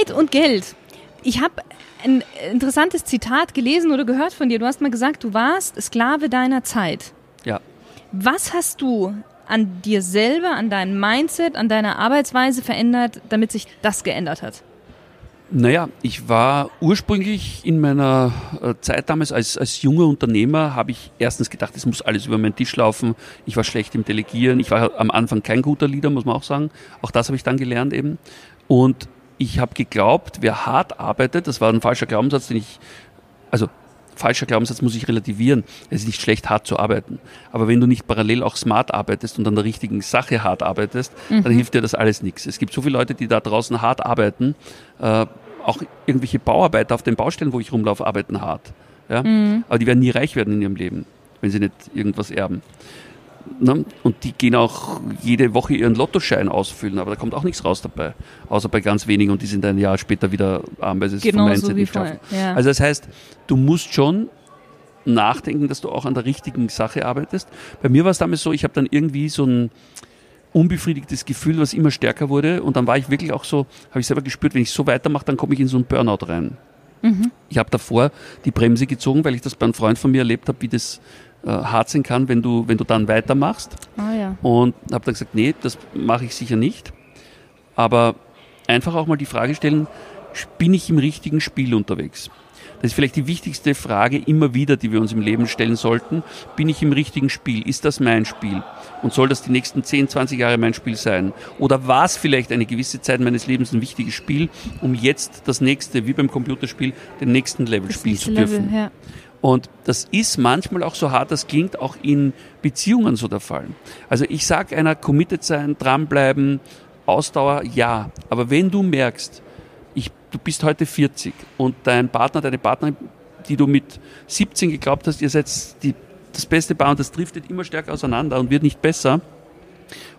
Zeit und Geld. Ich habe ein interessantes Zitat gelesen oder gehört von dir. Du hast mal gesagt, du warst Sklave deiner Zeit. Ja. Was hast du an dir selber, an deinem Mindset, an deiner Arbeitsweise verändert, damit sich das geändert hat? Naja, ich war ursprünglich in meiner äh, Zeit damals als, als junger Unternehmer, habe ich erstens gedacht, es muss alles über meinen Tisch laufen. Ich war schlecht im Delegieren. Ich war am Anfang kein guter Leader, muss man auch sagen. Auch das habe ich dann gelernt eben. Und ich habe geglaubt, wer hart arbeitet, das war ein falscher Glaubenssatz, den ich, also falscher Glaubenssatz muss ich relativieren. Es ist nicht schlecht, hart zu arbeiten. Aber wenn du nicht parallel auch smart arbeitest und an der richtigen Sache hart arbeitest, mhm. dann hilft dir das alles nichts. Es gibt so viele Leute, die da draußen hart arbeiten. Äh, auch irgendwelche Bauarbeiter auf den Baustellen, wo ich rumlaufe, arbeiten hart. Ja? Mhm. Aber die werden nie reich werden in ihrem Leben, wenn sie nicht irgendwas erben. Ne? Und die gehen auch jede Woche ihren Lottoschein ausfüllen, aber da kommt auch nichts raus dabei. Außer bei ganz wenigen und die sind ein Jahr später wieder arm, weil sie es genau vom Mindset so nicht schaffen. Ja. Also das heißt, du musst schon nachdenken, dass du auch an der richtigen Sache arbeitest. Bei mir war es damals so, ich habe dann irgendwie so ein unbefriedigtes Gefühl, was immer stärker wurde und dann war ich wirklich auch so, habe ich selber gespürt, wenn ich so weitermache, dann komme ich in so einen Burnout rein. Mhm. Ich habe davor die Bremse gezogen, weil ich das bei einem Freund von mir erlebt habe, wie das äh, hart sein kann, wenn du, wenn du dann weitermachst. Ah, ja. Und habe dann gesagt, nee, das mache ich sicher nicht. Aber einfach auch mal die Frage stellen, bin ich im richtigen Spiel unterwegs? Das ist vielleicht die wichtigste Frage immer wieder, die wir uns im Leben stellen sollten. Bin ich im richtigen Spiel? Ist das mein Spiel? Und soll das die nächsten 10, 20 Jahre mein Spiel sein? Oder war es vielleicht eine gewisse Zeit meines Lebens ein wichtiges Spiel, um jetzt das nächste, wie beim Computerspiel, den nächsten Level das spielen zu dürfen? Level, ja. Und das ist manchmal auch so hart, das klingt auch in Beziehungen so der Fall. Also ich sage einer, committed sein, dranbleiben, Ausdauer, ja. Aber wenn du merkst, ich, du bist heute 40 und dein Partner, deine Partnerin, die du mit 17 geglaubt hast, ihr seid die, das beste Paar und das driftet immer stärker auseinander und wird nicht besser,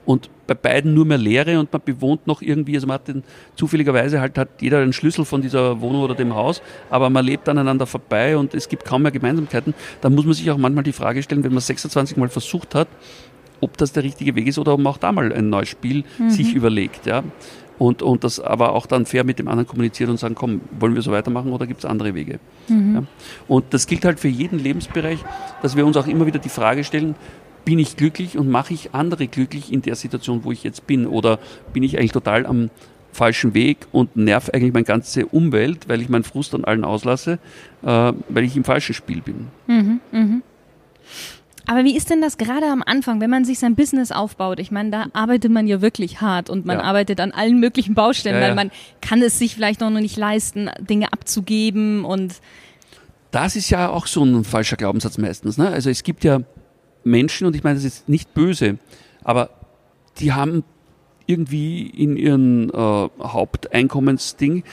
und bei beiden nur mehr Leere und man bewohnt noch irgendwie, also man hat den, zufälligerweise halt hat jeder einen Schlüssel von dieser Wohnung oder dem Haus, aber man lebt aneinander vorbei und es gibt kaum mehr Gemeinsamkeiten, dann muss man sich auch manchmal die Frage stellen, wenn man 26 Mal versucht hat, ob das der richtige Weg ist oder ob man auch da mal ein neues Spiel mhm. sich überlegt, ja. Und, und das aber auch dann fair mit dem anderen kommuniziert und sagen, komm, wollen wir so weitermachen oder gibt es andere Wege? Mhm. Ja? Und das gilt halt für jeden Lebensbereich, dass wir uns auch immer wieder die Frage stellen, bin ich glücklich und mache ich andere glücklich in der Situation, wo ich jetzt bin? Oder bin ich eigentlich total am falschen Weg und nerv eigentlich meine ganze Umwelt, weil ich meinen Frust an allen auslasse, äh, weil ich im falschen Spiel bin? Mhm, mh. Aber wie ist denn das gerade am Anfang, wenn man sich sein Business aufbaut? Ich meine, da arbeitet man ja wirklich hart und man ja. arbeitet an allen möglichen Baustellen, ja, ja. weil man kann es sich vielleicht noch nicht leisten, Dinge abzugeben und das ist ja auch so ein falscher Glaubenssatz meistens. Ne? Also es gibt ja Menschen, und ich meine das ist nicht böse, aber die haben irgendwie in ihrem äh, Haupteinkommensding,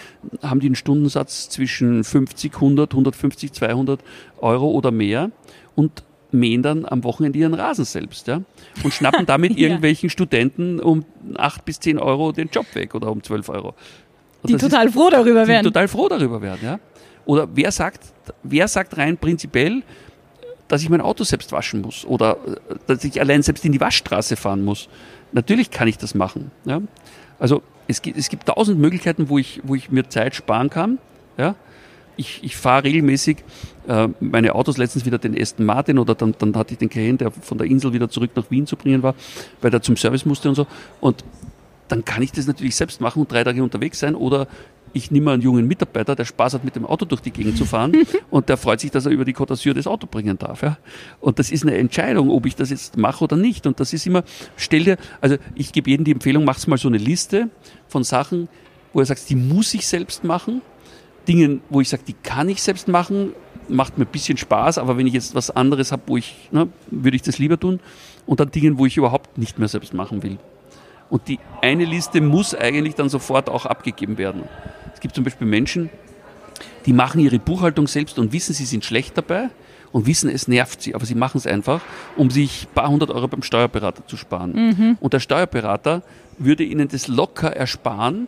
haben die einen Stundensatz zwischen 50, 100, 150, 200 Euro oder mehr und mähen dann am Wochenende ihren Rasen selbst, ja, und schnappen damit ja. irgendwelchen Studenten um 8 bis 10 Euro den Job weg oder um 12 Euro. Und die total ist, froh darüber werden. Die total froh darüber werden, ja. Oder wer sagt, wer sagt rein prinzipiell, dass ich mein Auto selbst waschen muss oder äh, dass ich allein selbst in die Waschstraße fahren muss. Natürlich kann ich das machen. Ja? Also es gibt, es gibt tausend Möglichkeiten, wo ich, wo ich mir Zeit sparen kann. Ja? Ich, ich fahre regelmäßig äh, meine Autos, letztens wieder den Aston Martin oder dann, dann hatte ich den Cayenne, der von der Insel wieder zurück nach Wien zu bringen war, weil der zum Service musste und so. Und dann kann ich das natürlich selbst machen und drei Tage unterwegs sein oder ich nehme einen jungen Mitarbeiter, der Spaß hat, mit dem Auto durch die Gegend zu fahren und der freut sich, dass er über die Côte d'Azur das Auto bringen darf. Ja? Und das ist eine Entscheidung, ob ich das jetzt mache oder nicht. Und das ist immer, stell dir, also ich gebe jedem die Empfehlung, mach's mal so eine Liste von Sachen, wo er sagt, die muss ich selbst machen. Dingen, wo ich sage, die kann ich selbst machen, macht mir ein bisschen Spaß, aber wenn ich jetzt was anderes habe, wo ich, ne, würde ich das lieber tun. Und dann Dingen, wo ich überhaupt nicht mehr selbst machen will. Und die eine Liste muss eigentlich dann sofort auch abgegeben werden. Es gibt zum Beispiel Menschen, die machen ihre Buchhaltung selbst und wissen, sie sind schlecht dabei und wissen, es nervt sie, aber sie machen es einfach, um sich ein paar hundert Euro beim Steuerberater zu sparen. Mhm. Und der Steuerberater würde ihnen das locker ersparen,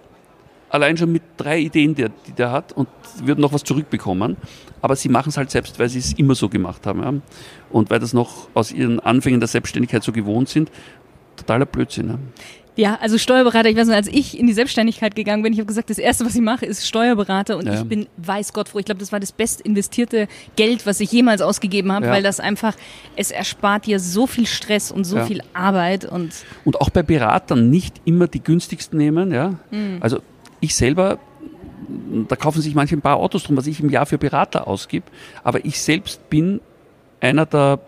allein schon mit drei Ideen, die, die der hat, und würden noch was zurückbekommen. Aber sie machen es halt selbst, weil sie es immer so gemacht haben. Ja? Und weil das noch aus ihren Anfängen der Selbstständigkeit so gewohnt sind. Totaler Blödsinn. Ja? Ja, also Steuerberater, ich weiß nicht, als ich in die Selbstständigkeit gegangen bin, ich habe gesagt, das erste, was ich mache, ist Steuerberater und ja. ich bin weiß Gott froh. Ich glaube, das war das best investierte Geld, was ich jemals ausgegeben habe, ja. weil das einfach, es erspart dir so viel Stress und so ja. viel Arbeit und. Und auch bei Beratern nicht immer die günstigsten nehmen, ja. Mhm. Also ich selber da kaufen sich manche ein paar Autos drum, was ich im Jahr für Berater ausgib. Aber ich selbst bin einer der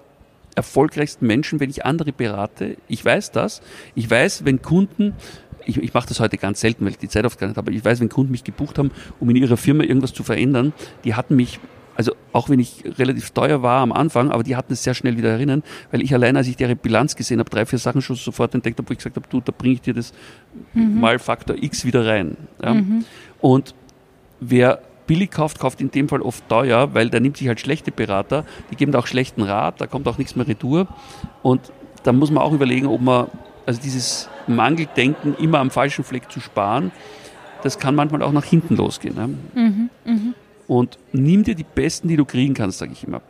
erfolgreichsten Menschen, wenn ich andere berate. Ich weiß das. Ich weiß, wenn Kunden ich, ich mache das heute ganz selten, weil ich die Zeit oft gar nicht habe, aber ich weiß, wenn Kunden mich gebucht haben, um in ihrer Firma irgendwas zu verändern, die hatten mich, also auch wenn ich relativ teuer war am Anfang, aber die hatten es sehr schnell wieder erinnern, weil ich allein, als ich ihre Bilanz gesehen habe, drei, vier Sachen schon sofort entdeckt habe, wo ich gesagt habe, du, da bringe ich dir das mhm. mal Faktor X wieder rein. Ja? Mhm. Und wer billig kauft, kauft in dem Fall oft teuer, weil der nimmt sich halt schlechte Berater, die geben da auch schlechten Rat, da kommt auch nichts mehr retour. Und da muss man auch überlegen, ob man, also dieses Mangeldenken immer am falschen Fleck zu sparen, das kann manchmal auch nach hinten losgehen. Ne? Mhm, mh. Und nimm dir die Besten, die du kriegen kannst, sage ich immer.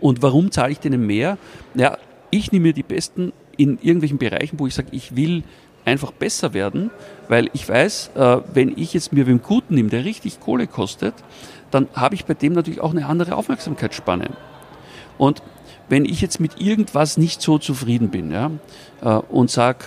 Und warum zahle ich denen mehr? Ja, ich nehme mir die Besten in irgendwelchen Bereichen, wo ich sage, ich will einfach besser werden, weil ich weiß, äh, wenn ich jetzt mir wem Guten nehme, der richtig Kohle kostet, dann habe ich bei dem natürlich auch eine andere Aufmerksamkeitsspanne. Und wenn ich jetzt mit irgendwas nicht so zufrieden bin ja, äh, und sage,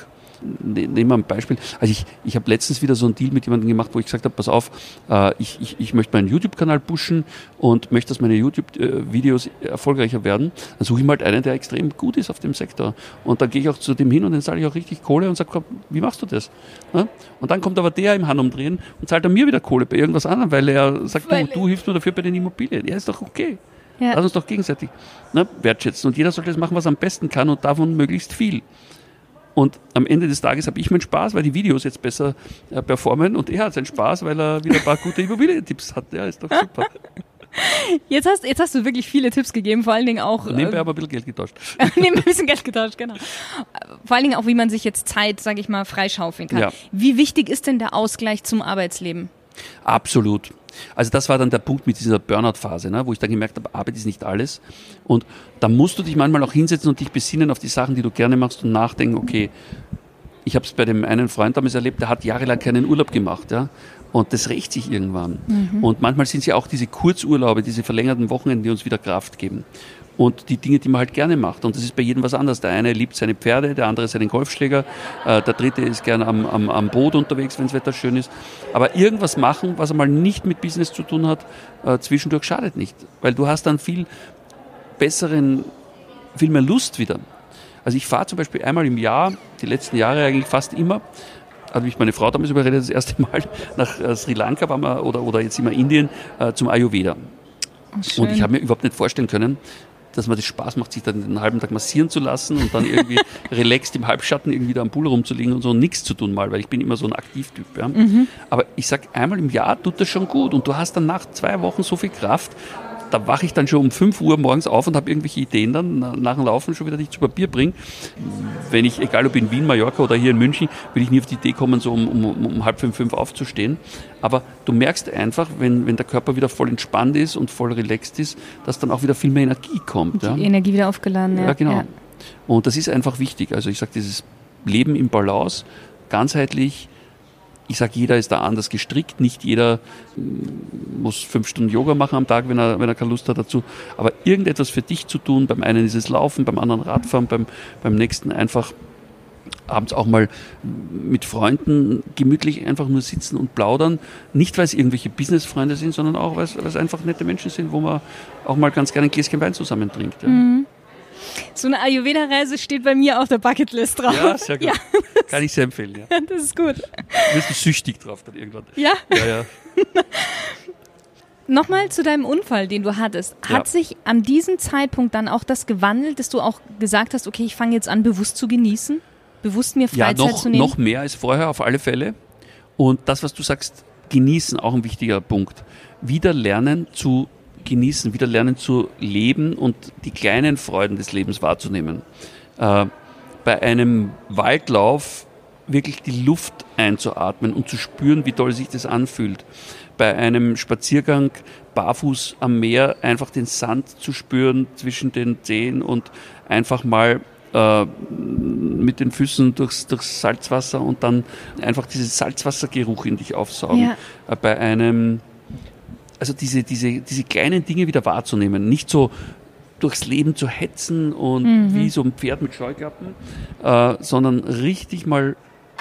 nehmen wir ein Beispiel. Also ich, ich habe letztens wieder so einen Deal mit jemandem gemacht, wo ich gesagt habe, pass auf, äh, ich, ich, ich möchte meinen YouTube-Kanal pushen und möchte, dass meine YouTube-Videos erfolgreicher werden. Dann suche ich mal halt einen, der extrem gut ist auf dem Sektor. Und dann gehe ich auch zu dem hin und dann zahle ich auch richtig Kohle und sage, wie machst du das? Ja? Und dann kommt aber der im Handumdrehen und zahlt dann mir wieder Kohle bei irgendwas anderem, weil er sagt, weil du, du hilfst mir dafür bei den Immobilien. Ja, ist doch okay. Ja. Lass uns doch gegenseitig ne, wertschätzen. Und jeder sollte das machen, was er am besten kann und davon möglichst viel. Und am Ende des Tages habe ich meinen Spaß, weil die Videos jetzt besser äh, performen und er hat seinen Spaß, weil er wieder ein paar gute Immobilientipps hat. Ja, ist doch super. Jetzt hast, jetzt hast du wirklich viele Tipps gegeben, vor allen Dingen auch. Nebenbei äh, aber ein bisschen Geld getauscht. nebenbei ein bisschen Geld getauscht, genau. Vor allen Dingen auch, wie man sich jetzt Zeit, sage ich mal, freischaufeln kann. Ja. Wie wichtig ist denn der Ausgleich zum Arbeitsleben? Absolut. Also das war dann der Punkt mit dieser Burnout-Phase, ne, wo ich dann gemerkt habe, Arbeit ist nicht alles. Und da musst du dich manchmal auch hinsetzen und dich besinnen auf die Sachen, die du gerne machst und nachdenken, okay, ich habe es bei dem einen Freund damals erlebt, der hat jahrelang keinen Urlaub gemacht. Ja? Und das rächt sich irgendwann. Mhm. Und manchmal sind es ja auch diese Kurzurlaube, diese verlängerten Wochenende, die uns wieder Kraft geben und die Dinge, die man halt gerne macht. Und das ist bei jedem was anderes. Der eine liebt seine Pferde, der andere seinen Golfschläger, äh, der dritte ist gerne am, am, am Boot unterwegs, wenn das Wetter schön ist. Aber irgendwas machen, was einmal nicht mit Business zu tun hat, äh, zwischendurch schadet nicht. Weil du hast dann viel besseren, viel mehr Lust wieder. Also ich fahre zum Beispiel einmal im Jahr, die letzten Jahre eigentlich fast immer, hat mich meine Frau damals überredet, das erste Mal nach äh, Sri Lanka waren wir, oder, oder jetzt immer Indien äh, zum Ayurveda. Oh, und ich habe mir überhaupt nicht vorstellen können, dass man das Spaß macht, sich dann den halben Tag massieren zu lassen und dann irgendwie relaxed im Halbschatten irgendwie da am Pool rumzulegen und so nichts zu tun mal, weil ich bin immer so ein Aktivtyp. Ja. Mhm. Aber ich sag einmal im Jahr tut das schon gut und du hast dann nach zwei Wochen so viel Kraft, da wache ich dann schon um 5 Uhr morgens auf und habe irgendwelche Ideen dann nach dem Laufen schon wieder, die ich zu Papier bringe. Wenn ich, egal ob in Wien, Mallorca oder hier in München, würde ich nie auf die Idee kommen, so um, um, um halb fünf, fünf aufzustehen. Aber du merkst einfach, wenn, wenn der Körper wieder voll entspannt ist und voll relaxed ist, dass dann auch wieder viel mehr Energie kommt. Die ja. Energie wieder aufgeladen, ja. Ja, genau. Ja. Und das ist einfach wichtig. Also ich sage, dieses Leben im Balance, ganzheitlich, ich sage, jeder ist da anders gestrickt. Nicht jeder mm, muss fünf Stunden Yoga machen am Tag, wenn er, wenn er keine Lust hat dazu. Aber irgendetwas für dich zu tun. Beim einen ist es Laufen, beim anderen Radfahren, beim, beim nächsten einfach abends auch mal mit Freunden gemütlich einfach nur sitzen und plaudern. Nicht, weil es irgendwelche Businessfreunde sind, sondern auch, weil es, weil es einfach nette Menschen sind, wo man auch mal ganz gerne ein Gläschen Wein zusammen trinkt. Ja. Mhm. So eine Ayurveda-Reise steht bei mir auf der Bucketlist drauf. Ja, sehr gut. Ja. Kann ich sehr empfehlen, ja. Das ist gut. Du wirst süchtig drauf dann irgendwann. Ja? Ja, ja. Nochmal zu deinem Unfall, den du hattest. Hat ja. sich an diesem Zeitpunkt dann auch das gewandelt, dass du auch gesagt hast, okay, ich fange jetzt an, bewusst zu genießen? Bewusst mir Freizeit ja, noch, zu nehmen? noch mehr als vorher auf alle Fälle. Und das, was du sagst, genießen, auch ein wichtiger Punkt. Wieder lernen zu genießen, wieder lernen zu leben und die kleinen Freuden des Lebens wahrzunehmen. Äh, bei einem Waldlauf wirklich die Luft einzuatmen und zu spüren, wie toll sich das anfühlt. Bei einem Spaziergang barfuß am Meer einfach den Sand zu spüren zwischen den Zehen und einfach mal äh, mit den Füßen durchs, durchs Salzwasser und dann einfach diesen Salzwassergeruch in dich aufsaugen. Ja. Äh, bei einem, also diese, diese, diese kleinen Dinge wieder wahrzunehmen. Nicht so durchs Leben zu hetzen und mhm. wie so ein Pferd mit Scheuklappen, äh, sondern richtig mal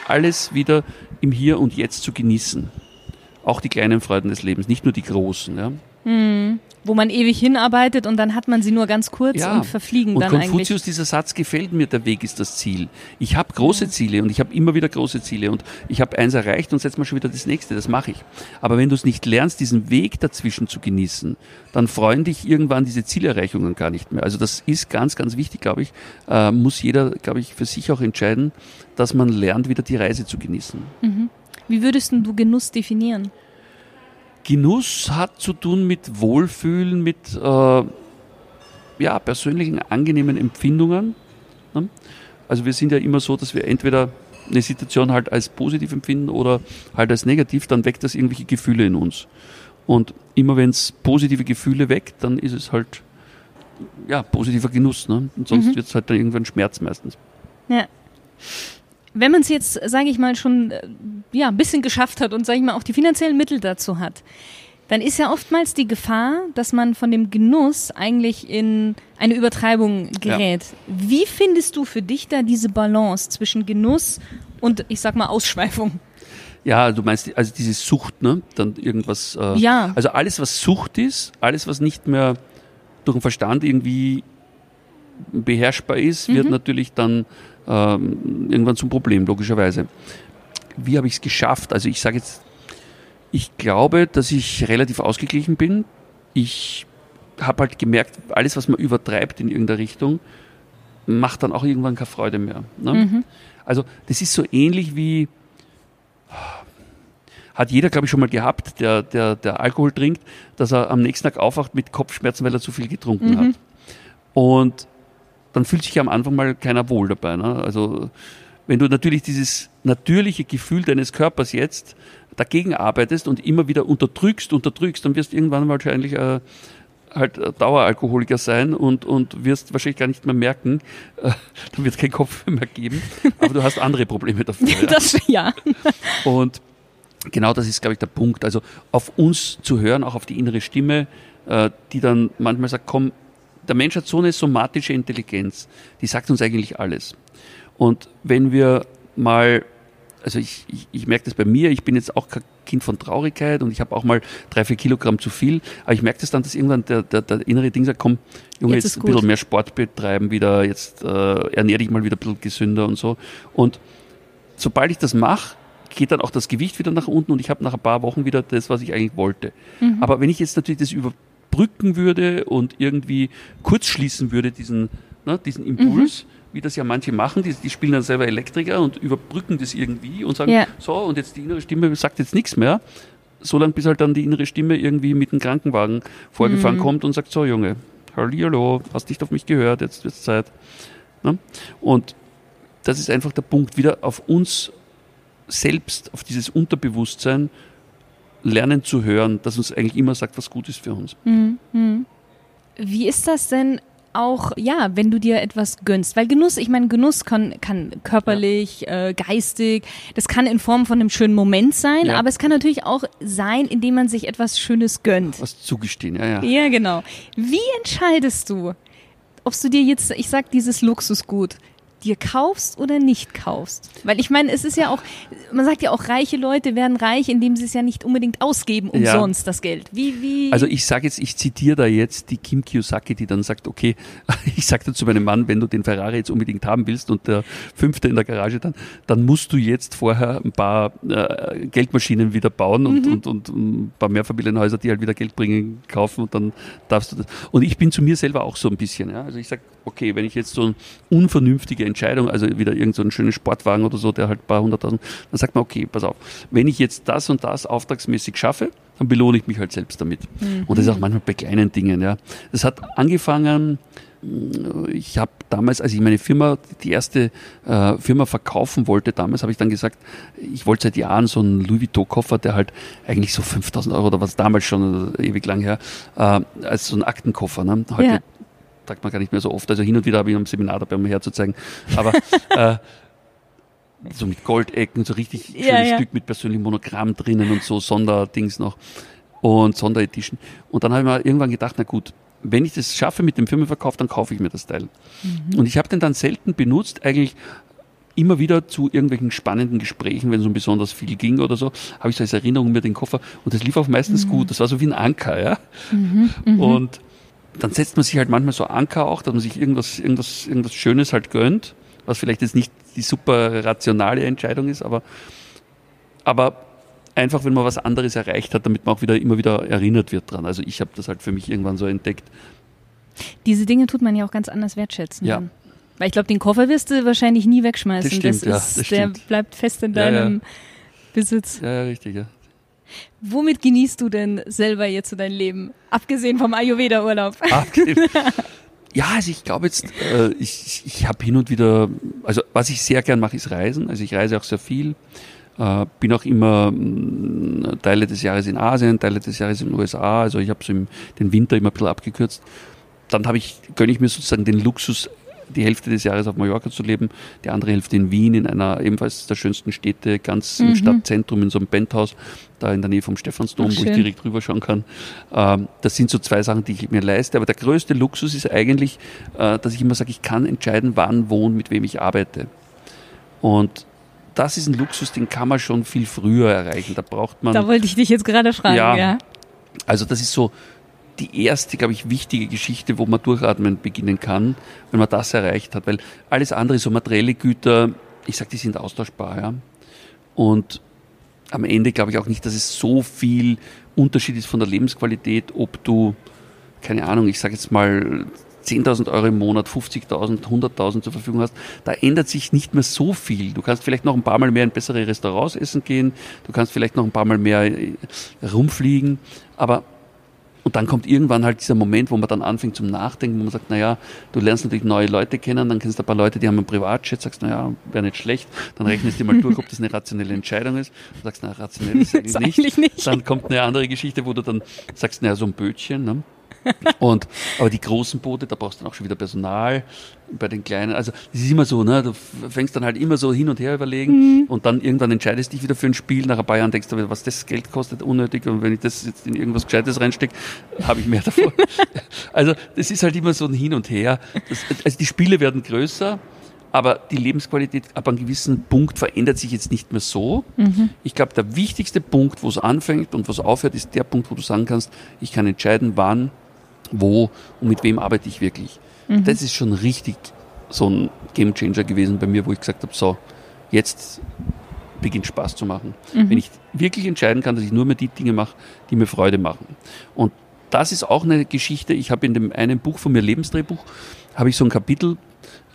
alles wieder im Hier und Jetzt zu genießen. Auch die kleinen Freuden des Lebens, nicht nur die großen. Ja. Mhm wo man ewig hinarbeitet und dann hat man sie nur ganz kurz ja. und verfliegen und dann Konfuzius, eigentlich. Konfuzius, dieser Satz gefällt mir, der Weg ist das Ziel. Ich habe große Ziele und ich habe immer wieder große Ziele und ich habe eins erreicht und setze mal schon wieder das nächste, das mache ich. Aber wenn du es nicht lernst, diesen Weg dazwischen zu genießen, dann freuen dich irgendwann diese Zielerreichungen gar nicht mehr. Also das ist ganz, ganz wichtig, glaube ich, äh, muss jeder, glaube ich, für sich auch entscheiden, dass man lernt, wieder die Reise zu genießen. Mhm. Wie würdest du Genuss definieren? Genuss hat zu tun mit Wohlfühlen, mit äh, ja, persönlichen angenehmen Empfindungen. Ne? Also wir sind ja immer so, dass wir entweder eine Situation halt als positiv empfinden oder halt als negativ, dann weckt das irgendwelche Gefühle in uns. Und immer wenn es positive Gefühle weckt, dann ist es halt ja, positiver Genuss. Ne? Und sonst mhm. wird es halt dann irgendwann Schmerz meistens. Ja wenn man es jetzt, sage ich mal, schon äh, ja, ein bisschen geschafft hat und, sage ich mal, auch die finanziellen Mittel dazu hat, dann ist ja oftmals die Gefahr, dass man von dem Genuss eigentlich in eine Übertreibung gerät. Ja. Wie findest du für dich da diese Balance zwischen Genuss und, ich sag mal, Ausschweifung? Ja, du meinst also diese Sucht, ne? Dann irgendwas. Äh, ja. Also alles, was Sucht ist, alles, was nicht mehr durch den Verstand irgendwie beherrschbar ist, mhm. wird natürlich dann ähm, irgendwann zum Problem, logischerweise. Wie habe ich es geschafft? Also ich sage jetzt, ich glaube, dass ich relativ ausgeglichen bin. Ich habe halt gemerkt, alles, was man übertreibt in irgendeiner Richtung, macht dann auch irgendwann keine Freude mehr. Ne? Mhm. Also das ist so ähnlich wie, hat jeder, glaube ich, schon mal gehabt, der, der, der Alkohol trinkt, dass er am nächsten Tag aufwacht mit Kopfschmerzen, weil er zu viel getrunken mhm. hat. Und dann fühlt sich am Anfang mal keiner wohl dabei. Ne? Also wenn du natürlich dieses natürliche Gefühl deines Körpers jetzt dagegen arbeitest und immer wieder unterdrückst, unterdrückst, dann wirst du irgendwann wahrscheinlich äh, halt Daueralkoholiker sein und, und wirst wahrscheinlich gar nicht mehr merken, äh, dann wird es keinen Kopf mehr geben, aber du hast andere Probleme dafür. ja. Das, ja. Und genau das ist, glaube ich, der Punkt. Also auf uns zu hören, auch auf die innere Stimme, äh, die dann manchmal sagt, komm, der Mensch hat so eine somatische Intelligenz, die sagt uns eigentlich alles. Und wenn wir mal, also ich, ich, ich merke das bei mir, ich bin jetzt auch kein Kind von Traurigkeit und ich habe auch mal drei, vier Kilogramm zu viel, aber ich merke das dann, dass irgendwann der, der, der innere Ding sagt, komm, Junge, jetzt, jetzt ein bisschen mehr Sport betreiben wieder, jetzt äh, ernähre dich mal wieder ein bisschen gesünder und so. Und sobald ich das mache, geht dann auch das Gewicht wieder nach unten und ich habe nach ein paar Wochen wieder das, was ich eigentlich wollte. Mhm. Aber wenn ich jetzt natürlich das über überbrücken würde und irgendwie kurz schließen würde, diesen, ne, diesen Impuls, mhm. wie das ja manche machen, die, die, spielen dann selber Elektriker und überbrücken das irgendwie und sagen, ja. so, und jetzt die innere Stimme sagt jetzt nichts mehr, solange bis halt dann die innere Stimme irgendwie mit dem Krankenwagen vorgefahren mhm. kommt und sagt, so Junge, hallo, hast nicht auf mich gehört, jetzt wird es Zeit. Ne? Und das ist einfach der Punkt, wieder auf uns selbst, auf dieses Unterbewusstsein lernen zu hören, dass uns eigentlich immer sagt, was gut ist für uns. Mhm. Wie ist das denn auch, ja, wenn du dir etwas gönnst? Weil Genuss, ich meine, Genuss kann, kann körperlich, ja. äh, geistig, das kann in Form von einem schönen Moment sein, ja. aber es kann natürlich auch sein, indem man sich etwas Schönes gönnt. Was zugestehen, ja, ja. Ja, genau. Wie entscheidest du, ob du dir jetzt, ich sag dieses Luxusgut, dir kaufst oder nicht kaufst. Weil ich meine, es ist ja auch, man sagt ja auch, reiche Leute werden reich, indem sie es ja nicht unbedingt ausgeben umsonst, ja. das Geld. Wie, wie? Also ich sage jetzt, ich zitiere da jetzt die Kim Kiyosaki, die dann sagt, okay, ich sage zu meinem Mann, wenn du den Ferrari jetzt unbedingt haben willst und der fünfte in der Garage dann, dann musst du jetzt vorher ein paar äh, Geldmaschinen wieder bauen und, mhm. und, und ein paar Mehrfamilienhäuser, die halt wieder Geld bringen, kaufen und dann darfst du das. Und ich bin zu mir selber auch so ein bisschen, ja. Also ich sage, okay, wenn ich jetzt so eine unvernünftige Entscheidung, also wieder irgendein so schöner Sportwagen oder so, der halt ein paar hunderttausend, dann sagt man, okay, pass auf, wenn ich jetzt das und das auftragsmäßig schaffe, dann belohne ich mich halt selbst damit. Mhm. Und das ist auch manchmal bei kleinen Dingen, ja. Das hat angefangen, ich habe damals, als ich meine Firma, die erste äh, Firma verkaufen wollte, damals habe ich dann gesagt, ich wollte seit Jahren so einen Louis Vuitton-Koffer, der halt eigentlich so 5000 Euro oder was damals schon äh, ewig lang her, äh, als so ein Aktenkoffer. Ne? Heute ja sagt man gar nicht mehr so oft. Also hin und wieder habe ich ein Seminar dabei, um herzuzeigen. Aber äh, so mit Goldecken, so richtig schönes ja, ja. Stück mit persönlichem Monogramm drinnen und so Sonderdings noch und Sonderedition. Und dann habe ich mir irgendwann gedacht, na gut, wenn ich das schaffe mit dem Firmenverkauf, dann kaufe ich mir das Teil. Mhm. Und ich habe den dann selten benutzt, eigentlich immer wieder zu irgendwelchen spannenden Gesprächen, wenn es um besonders viel ging oder so, habe ich so als Erinnerung mir den Koffer und das lief auch meistens mhm. gut. Das war so wie ein Anker, ja. Mhm. mhm. Und dann setzt man sich halt manchmal so Anker auch, dass man sich irgendwas, irgendwas, irgendwas Schönes halt gönnt, was vielleicht jetzt nicht die super rationale Entscheidung ist, aber, aber einfach, wenn man was anderes erreicht hat, damit man auch wieder immer wieder erinnert wird dran. Also ich habe das halt für mich irgendwann so entdeckt. Diese Dinge tut man ja auch ganz anders wertschätzen. Ja. Dann. Weil ich glaube, den Koffer wirst du wahrscheinlich nie wegschmeißen. Das, stimmt, das, ja, ist, das der bleibt fest in deinem ja, Besitz. Ja, ja, richtig, ja. Womit genießt du denn selber jetzt so dein Leben? Abgesehen vom Ayurveda-Urlaub. Ja, also ich glaube jetzt, äh, ich, ich habe hin und wieder, also was ich sehr gern mache, ist Reisen. Also ich reise auch sehr viel. Äh, bin auch immer mh, Teile des Jahres in Asien, Teile des Jahres in den USA. Also ich habe so im, den Winter immer ein bisschen abgekürzt. Dann habe ich, gönne ich mir sozusagen den Luxus, die Hälfte des Jahres auf Mallorca zu leben, die andere Hälfte in Wien, in einer ebenfalls der schönsten Städte, ganz mhm. im Stadtzentrum, in so einem Penthouse, da in der Nähe vom Stephansdom, Ach, wo ich direkt rüber schauen kann. Ähm, das sind so zwei Sachen, die ich mir leiste. Aber der größte Luxus ist eigentlich, äh, dass ich immer sage, ich kann entscheiden, wann, wo und mit wem ich arbeite. Und das ist ein Luxus, den kann man schon viel früher erreichen. Da braucht man. Da wollte ich dich jetzt gerade fragen, ja. ja. Also das ist so, die erste, glaube ich, wichtige Geschichte, wo man durchatmen beginnen kann, wenn man das erreicht hat. Weil alles andere, so materielle Güter, ich sage, die sind austauschbar. Ja? Und am Ende glaube ich auch nicht, dass es so viel Unterschied ist von der Lebensqualität, ob du, keine Ahnung, ich sage jetzt mal 10.000 Euro im Monat, 50.000, 100.000 zur Verfügung hast, da ändert sich nicht mehr so viel. Du kannst vielleicht noch ein paar Mal mehr in bessere Restaurants essen gehen, du kannst vielleicht noch ein paar Mal mehr rumfliegen, aber und dann kommt irgendwann halt dieser Moment, wo man dann anfängt zum Nachdenken, wo man sagt, naja, du lernst natürlich neue Leute kennen, dann kennst du ein paar Leute, die haben einen Privatjet, sagst, naja, wäre nicht schlecht, dann rechnest du mal durch, ob das eine rationelle Entscheidung ist, du sagst, naja, rationell ist eigentlich, nicht. nicht. Dann kommt eine andere Geschichte, wo du dann sagst, naja, so ein Bötchen, ne? Und, aber die großen Boote, da brauchst du dann auch schon wieder Personal. Bei den kleinen, also es ist immer so, ne? Du fängst dann halt immer so hin und her überlegen mhm. und dann irgendwann entscheidest dich wieder für ein Spiel. Nach ein paar Jahren denkst du, was das Geld kostet, unnötig. Und wenn ich das jetzt in irgendwas Gescheites reinstecke, habe ich mehr davon. also das ist halt immer so ein Hin und Her. Das, also die Spiele werden größer. Aber die Lebensqualität ab einem gewissen Punkt verändert sich jetzt nicht mehr so. Mhm. Ich glaube, der wichtigste Punkt, wo es anfängt und wo es aufhört, ist der Punkt, wo du sagen kannst, ich kann entscheiden, wann wo und mit wem arbeite ich wirklich. Mhm. Das ist schon richtig so ein Game Changer gewesen bei mir, wo ich gesagt habe, so, jetzt beginnt Spaß zu machen. Mhm. Wenn ich wirklich entscheiden kann, dass ich nur mehr die Dinge mache, die mir Freude machen. Und das ist auch eine Geschichte, ich habe in dem einen Buch von mir, Lebensdrehbuch, habe ich so ein Kapitel,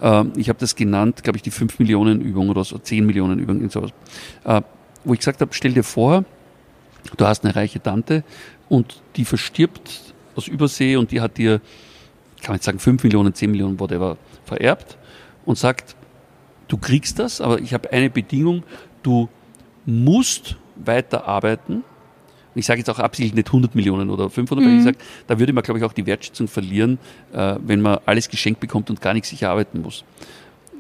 äh, ich habe das genannt, glaube ich, die 5 Millionen Übung oder so, 10 Millionen Übung, und sowas, äh, wo ich gesagt habe, stell dir vor, du hast eine reiche Tante und die verstirbt aus Übersee und die hat dir, kann man jetzt sagen, 5 Millionen, 10 Millionen, whatever, vererbt und sagt, du kriegst das, aber ich habe eine Bedingung, du musst weiter arbeiten. Ich sage jetzt auch absichtlich nicht 100 Millionen oder 500, mhm. weil ich sage, da würde man, glaube ich, auch die Wertschätzung verlieren, äh, wenn man alles geschenkt bekommt und gar nichts sich erarbeiten muss.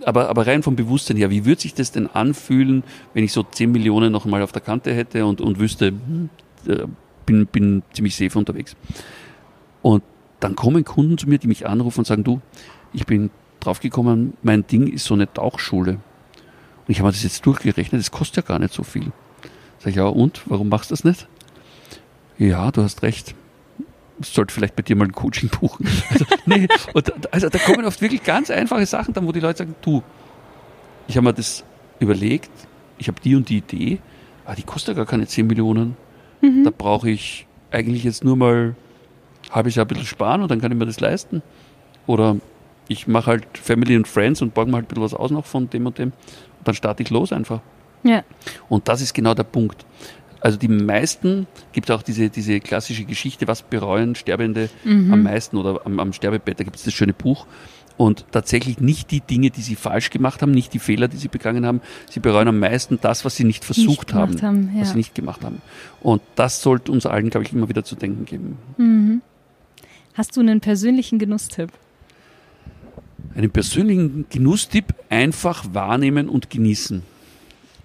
Aber, aber rein vom Bewusstsein her, wie würde sich das denn anfühlen, wenn ich so 10 Millionen noch mal auf der Kante hätte und, und wüsste, hm, äh, bin, bin ziemlich safe unterwegs. Und dann kommen Kunden zu mir, die mich anrufen und sagen, du, ich bin draufgekommen, mein Ding ist so eine Tauchschule. Und ich habe mir das jetzt durchgerechnet, das kostet ja gar nicht so viel. Sag ich, ja und, warum machst du das nicht? Ja, du hast recht. Ich sollte vielleicht bei dir mal ein Coaching buchen. Also, nee, und, also da kommen oft wirklich ganz einfache Sachen dann, wo die Leute sagen, du, ich habe mir das überlegt, ich habe die und die Idee, aber die kostet ja gar keine 10 Millionen. Mhm. Da brauche ich eigentlich jetzt nur mal habe ich ja ein bisschen sparen und dann kann ich mir das leisten. Oder ich mache halt Family and Friends und borge mir halt ein bisschen was aus noch von dem und dem. Und dann starte ich los einfach. Ja. Und das ist genau der Punkt. Also die meisten, gibt es auch diese, diese klassische Geschichte, was bereuen Sterbende mhm. am meisten oder am, am Sterbebett, da gibt es das schöne Buch. Und tatsächlich nicht die Dinge, die sie falsch gemacht haben, nicht die Fehler, die sie begangen haben. Sie bereuen am meisten das, was sie nicht versucht nicht haben, haben ja. was sie nicht gemacht haben. Und das sollte uns allen, glaube ich, immer wieder zu denken geben. Mhm. Hast du einen persönlichen Genusstipp? Einen persönlichen Genusstipp einfach wahrnehmen und genießen.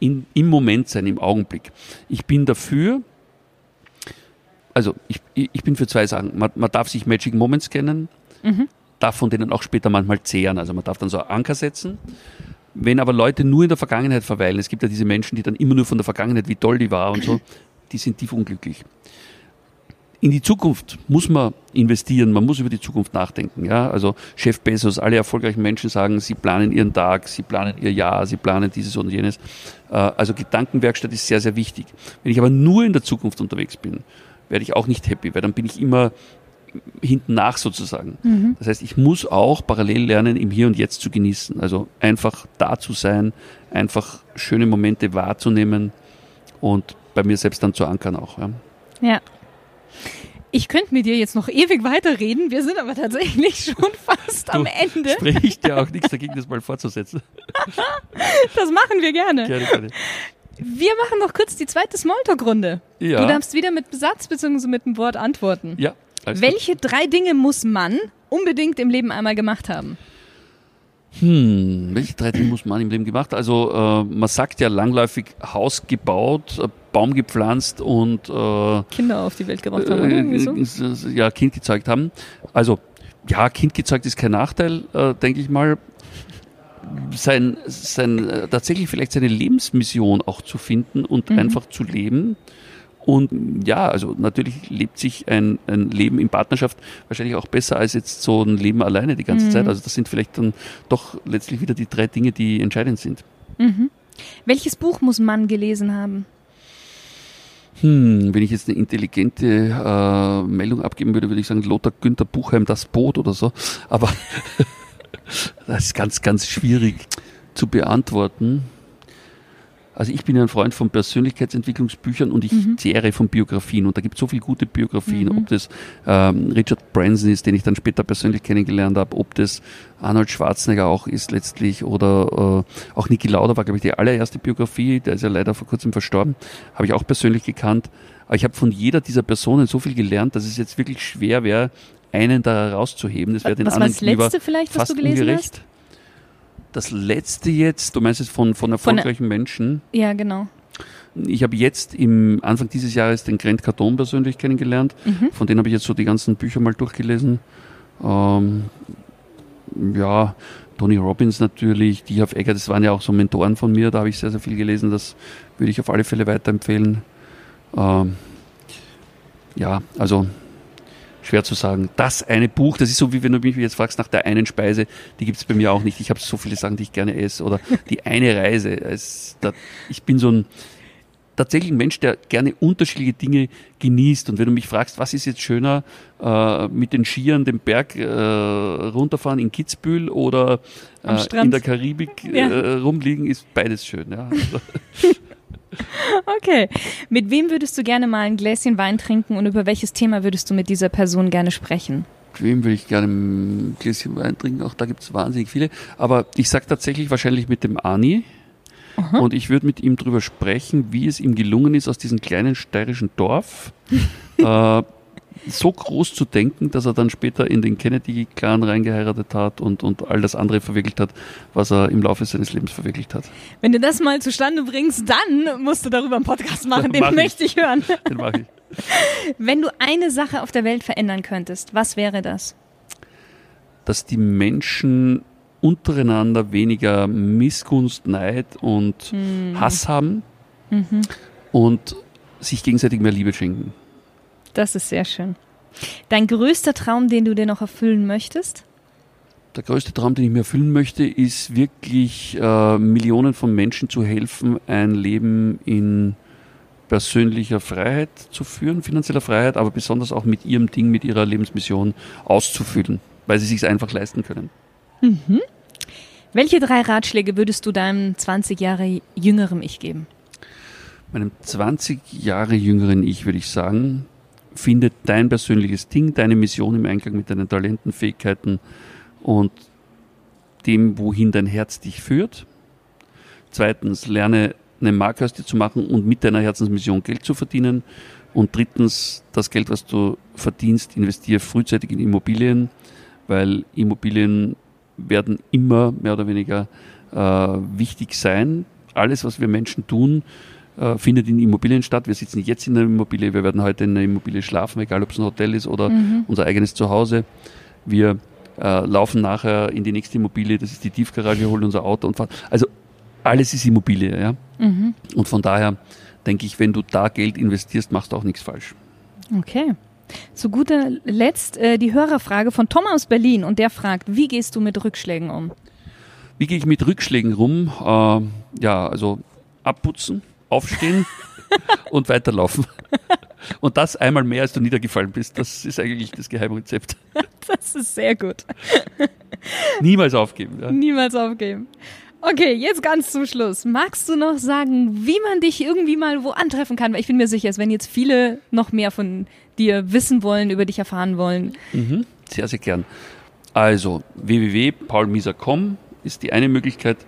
In, Im Moment sein, im Augenblick. Ich bin dafür, also ich, ich bin für zwei Sachen. Man, man darf sich Magic Moments kennen, mhm. darf von denen auch später manchmal zehren. Also man darf dann so Anker setzen. Wenn aber Leute nur in der Vergangenheit verweilen, es gibt ja diese Menschen, die dann immer nur von der Vergangenheit, wie toll die war und so, die sind tief unglücklich. In die Zukunft muss man investieren, man muss über die Zukunft nachdenken. Ja? Also Chef Bezos, alle erfolgreichen Menschen sagen, sie planen ihren Tag, sie planen ihr Jahr, sie planen dieses und jenes. Äh, also Gedankenwerkstatt ist sehr, sehr wichtig. Wenn ich aber nur in der Zukunft unterwegs bin, werde ich auch nicht happy, weil dann bin ich immer hinten nach sozusagen. Mhm. Das heißt, ich muss auch parallel lernen, im Hier und Jetzt zu genießen. Also einfach da zu sein, einfach schöne Momente wahrzunehmen und bei mir selbst dann zu ankern auch. Ja. ja. Ich könnte mit dir jetzt noch ewig weiterreden, wir sind aber tatsächlich schon fast du am Ende. Spricht ja auch nichts dagegen, das mal fortzusetzen. das machen wir gerne. Gerne, gerne. Wir machen noch kurz die zweite Smalltalk-Runde. Ja. Du darfst wieder mit Besatz bzw. mit dem Wort antworten. Ja. Welche gut. drei Dinge muss man unbedingt im Leben einmal gemacht haben? Hm, welche drei Dinge muss man im Leben gemacht? Also äh, man sagt ja langläufig Haus gebaut, äh, Baum gepflanzt und äh, Kinder auf die Welt gebracht haben. Oder? So? Ja, Kind gezeugt haben. Also ja, Kind gezeugt ist kein Nachteil, äh, denke ich mal. Sein, sein äh, tatsächlich vielleicht seine Lebensmission auch zu finden und mhm. einfach zu leben und ja, also natürlich lebt sich ein, ein Leben in Partnerschaft wahrscheinlich auch besser als jetzt so ein Leben alleine die ganze mhm. Zeit. Also das sind vielleicht dann doch letztlich wieder die drei Dinge, die entscheidend sind. Mhm. Welches Buch muss man gelesen haben? Hm, wenn ich jetzt eine intelligente äh, Meldung abgeben würde, würde ich sagen Lothar Günther Buchheim, das Boot oder so. Aber das ist ganz, ganz schwierig zu beantworten. Also ich bin ein Freund von Persönlichkeitsentwicklungsbüchern und ich mhm. zehre von Biografien und da gibt es so viele gute Biografien, mhm. ob das ähm, Richard Branson ist, den ich dann später persönlich kennengelernt habe, ob das Arnold Schwarzenegger auch ist letztlich oder äh, auch Niki Lauda war, glaube ich, die allererste Biografie, der ist ja leider vor kurzem verstorben, habe ich auch persönlich gekannt. Aber ich habe von jeder dieser Personen so viel gelernt, dass es jetzt wirklich schwer wäre, einen da herauszuheben. Das wäre den was anderen war das letzte vielleicht, was du gelesen ungerecht. hast? Das letzte jetzt, du meinst es von, von erfolgreichen von, Menschen? Ja, genau. Ich habe jetzt im Anfang dieses Jahres den Grant Cardone persönlich kennengelernt. Mhm. Von denen habe ich jetzt so die ganzen Bücher mal durchgelesen. Ähm, ja, Tony Robbins natürlich, die auf Egger, das waren ja auch so Mentoren von mir, da habe ich sehr, sehr viel gelesen. Das würde ich auf alle Fälle weiterempfehlen. Ähm, ja, also schwer zu sagen. Das eine Buch, das ist so, wie wenn du mich jetzt fragst nach der einen Speise, die gibt es bei mir auch nicht. Ich habe so viele Sachen, die ich gerne esse. Oder die eine Reise. ich bin so ein tatsächlich ein Mensch, der gerne unterschiedliche Dinge genießt. Und wenn du mich fragst, was ist jetzt schöner, äh, mit den Skiern den Berg äh, runterfahren in Kitzbühel oder äh, in der Karibik ja. Äh, rumliegen, ist beides schön. Ja. Also Okay. Mit wem würdest du gerne mal ein Gläschen Wein trinken und über welches Thema würdest du mit dieser Person gerne sprechen? Mit wem würde ich gerne ein Gläschen Wein trinken? Auch da gibt es wahnsinnig viele. Aber ich sage tatsächlich wahrscheinlich mit dem Ani. Aha. Und ich würde mit ihm darüber sprechen, wie es ihm gelungen ist, aus diesem kleinen steirischen Dorf äh, so groß zu denken, dass er dann später in den Kennedy-Clan reingeheiratet hat und, und all das andere verwirklicht hat, was er im Laufe seines Lebens verwirklicht hat. Wenn du das mal zustande bringst, dann musst du darüber einen Podcast machen, den mach möchte ich. ich hören. Den mache ich. Wenn du eine Sache auf der Welt verändern könntest, was wäre das? Dass die Menschen untereinander weniger Missgunst, Neid und hm. Hass haben mhm. und sich gegenseitig mehr Liebe schenken. Das ist sehr schön. Dein größter Traum, den du dir noch erfüllen möchtest? Der größte Traum, den ich mir erfüllen möchte, ist wirklich äh, Millionen von Menschen zu helfen, ein Leben in persönlicher Freiheit zu führen, finanzieller Freiheit, aber besonders auch mit ihrem Ding, mit ihrer Lebensmission auszufüllen, weil sie sich einfach leisten können. Mhm. Welche drei Ratschläge würdest du deinem 20 Jahre jüngerem Ich geben? Meinem 20 Jahre jüngeren Ich würde ich sagen, finde dein persönliches Ding, deine Mission im Einklang mit deinen Talenten, Fähigkeiten und dem, wohin dein Herz dich führt. Zweitens, lerne eine Marke aus dir zu machen und mit deiner Herzensmission Geld zu verdienen. Und drittens, das Geld, was du verdienst, investiere frühzeitig in Immobilien, weil Immobilien werden immer mehr oder weniger äh, wichtig sein. Alles, was wir Menschen tun, äh, findet in Immobilien statt. Wir sitzen jetzt in einer Immobilie, wir werden heute in einer Immobilie schlafen, egal ob es ein Hotel ist oder mhm. unser eigenes Zuhause. Wir äh, laufen nachher in die nächste Immobilie, das ist die Tiefgarage, holen unser Auto und fahren. Also alles ist Immobilie, ja. Mhm. Und von daher denke ich, wenn du da Geld investierst, machst du auch nichts falsch. Okay. Zu guter Letzt äh, die Hörerfrage von Tom aus Berlin und der fragt, wie gehst du mit Rückschlägen um? Wie gehe ich mit Rückschlägen rum? Äh, ja, also abputzen, aufstehen und weiterlaufen. Und das einmal mehr, als du niedergefallen bist. Das ist eigentlich das Geheimrezept. Das ist sehr gut. Niemals aufgeben. Ja. Niemals aufgeben. Okay, jetzt ganz zum Schluss. Magst du noch sagen, wie man dich irgendwie mal wo antreffen kann? Weil ich bin mir sicher, wenn jetzt viele noch mehr von dir wissen wollen, über dich erfahren wollen. Mhm, sehr, sehr gern. Also www.paulmieser.com ist die eine Möglichkeit,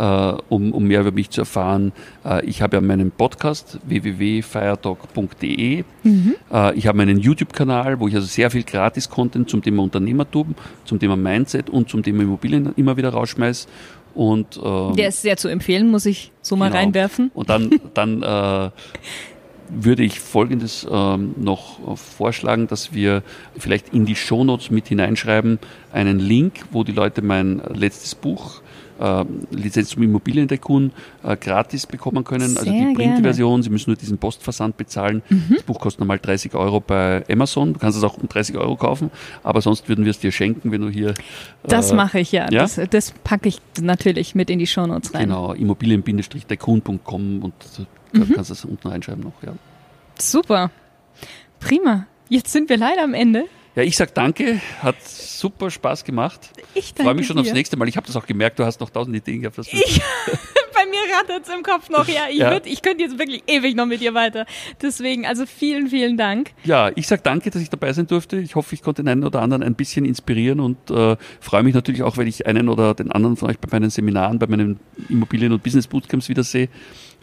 um, um mehr über mich zu erfahren. Äh, ich habe ja meinen Podcast www.firetalk.de. Mhm. Äh, ich habe meinen YouTube-Kanal, wo ich also sehr viel Gratis-Content zum Thema Unternehmertum, zum Thema Mindset und zum Thema Immobilien immer wieder rausschmeiße. Und, ähm, Der ist sehr zu empfehlen, muss ich so mal genau. reinwerfen. Und dann, dann äh, würde ich Folgendes ähm, noch vorschlagen, dass wir vielleicht in die Shownotes mit hineinschreiben, einen Link, wo die Leute mein letztes Buch äh, Lizenz zum Immobilientycoon äh, gratis bekommen können. Sehr also die Printversion, Sie müssen nur diesen Postversand bezahlen. Mhm. Das Buch kostet normal 30 Euro bei Amazon. Du kannst es auch um 30 Euro kaufen, aber sonst würden wir es dir schenken, wenn du hier. Äh, das mache ich ja. ja? Das, das packe ich natürlich mit in die Shownotes rein. Genau, immobilien-tycoon.com und mhm. kannst das unten reinschreiben noch. Ja. Super. Prima. Jetzt sind wir leider am Ende. Ja, ich sag danke, hat super Spaß gemacht. Ich freue mich schon dir. aufs nächste Mal. Ich habe das auch gemerkt, du hast noch tausend Ideen gehabt. Ich, bei mir rattert es im Kopf noch. Ja, ich, ja. ich könnte jetzt wirklich ewig noch mit dir weiter. Deswegen, also vielen, vielen Dank. Ja, ich sag danke, dass ich dabei sein durfte. Ich hoffe, ich konnte den einen oder anderen ein bisschen inspirieren und äh, freue mich natürlich auch, wenn ich einen oder den anderen von euch bei meinen Seminaren, bei meinen Immobilien- und Business Bootcamps wiedersehe.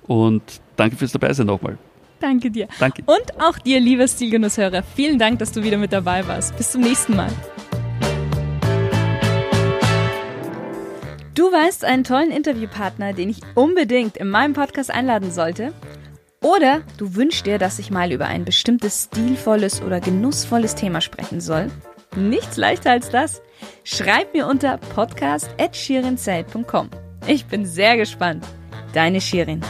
Und danke fürs Dabeisein nochmal. Danke dir. Danke. Und auch dir, lieber Stilgenusshörer, vielen Dank, dass du wieder mit dabei warst. Bis zum nächsten Mal. Du weißt einen tollen Interviewpartner, den ich unbedingt in meinem Podcast einladen sollte? Oder du wünschst dir, dass ich mal über ein bestimmtes stilvolles oder genussvolles Thema sprechen soll? Nichts leichter als das. Schreib mir unter podcast.shirinzeit.com. Ich bin sehr gespannt. Deine Shirin.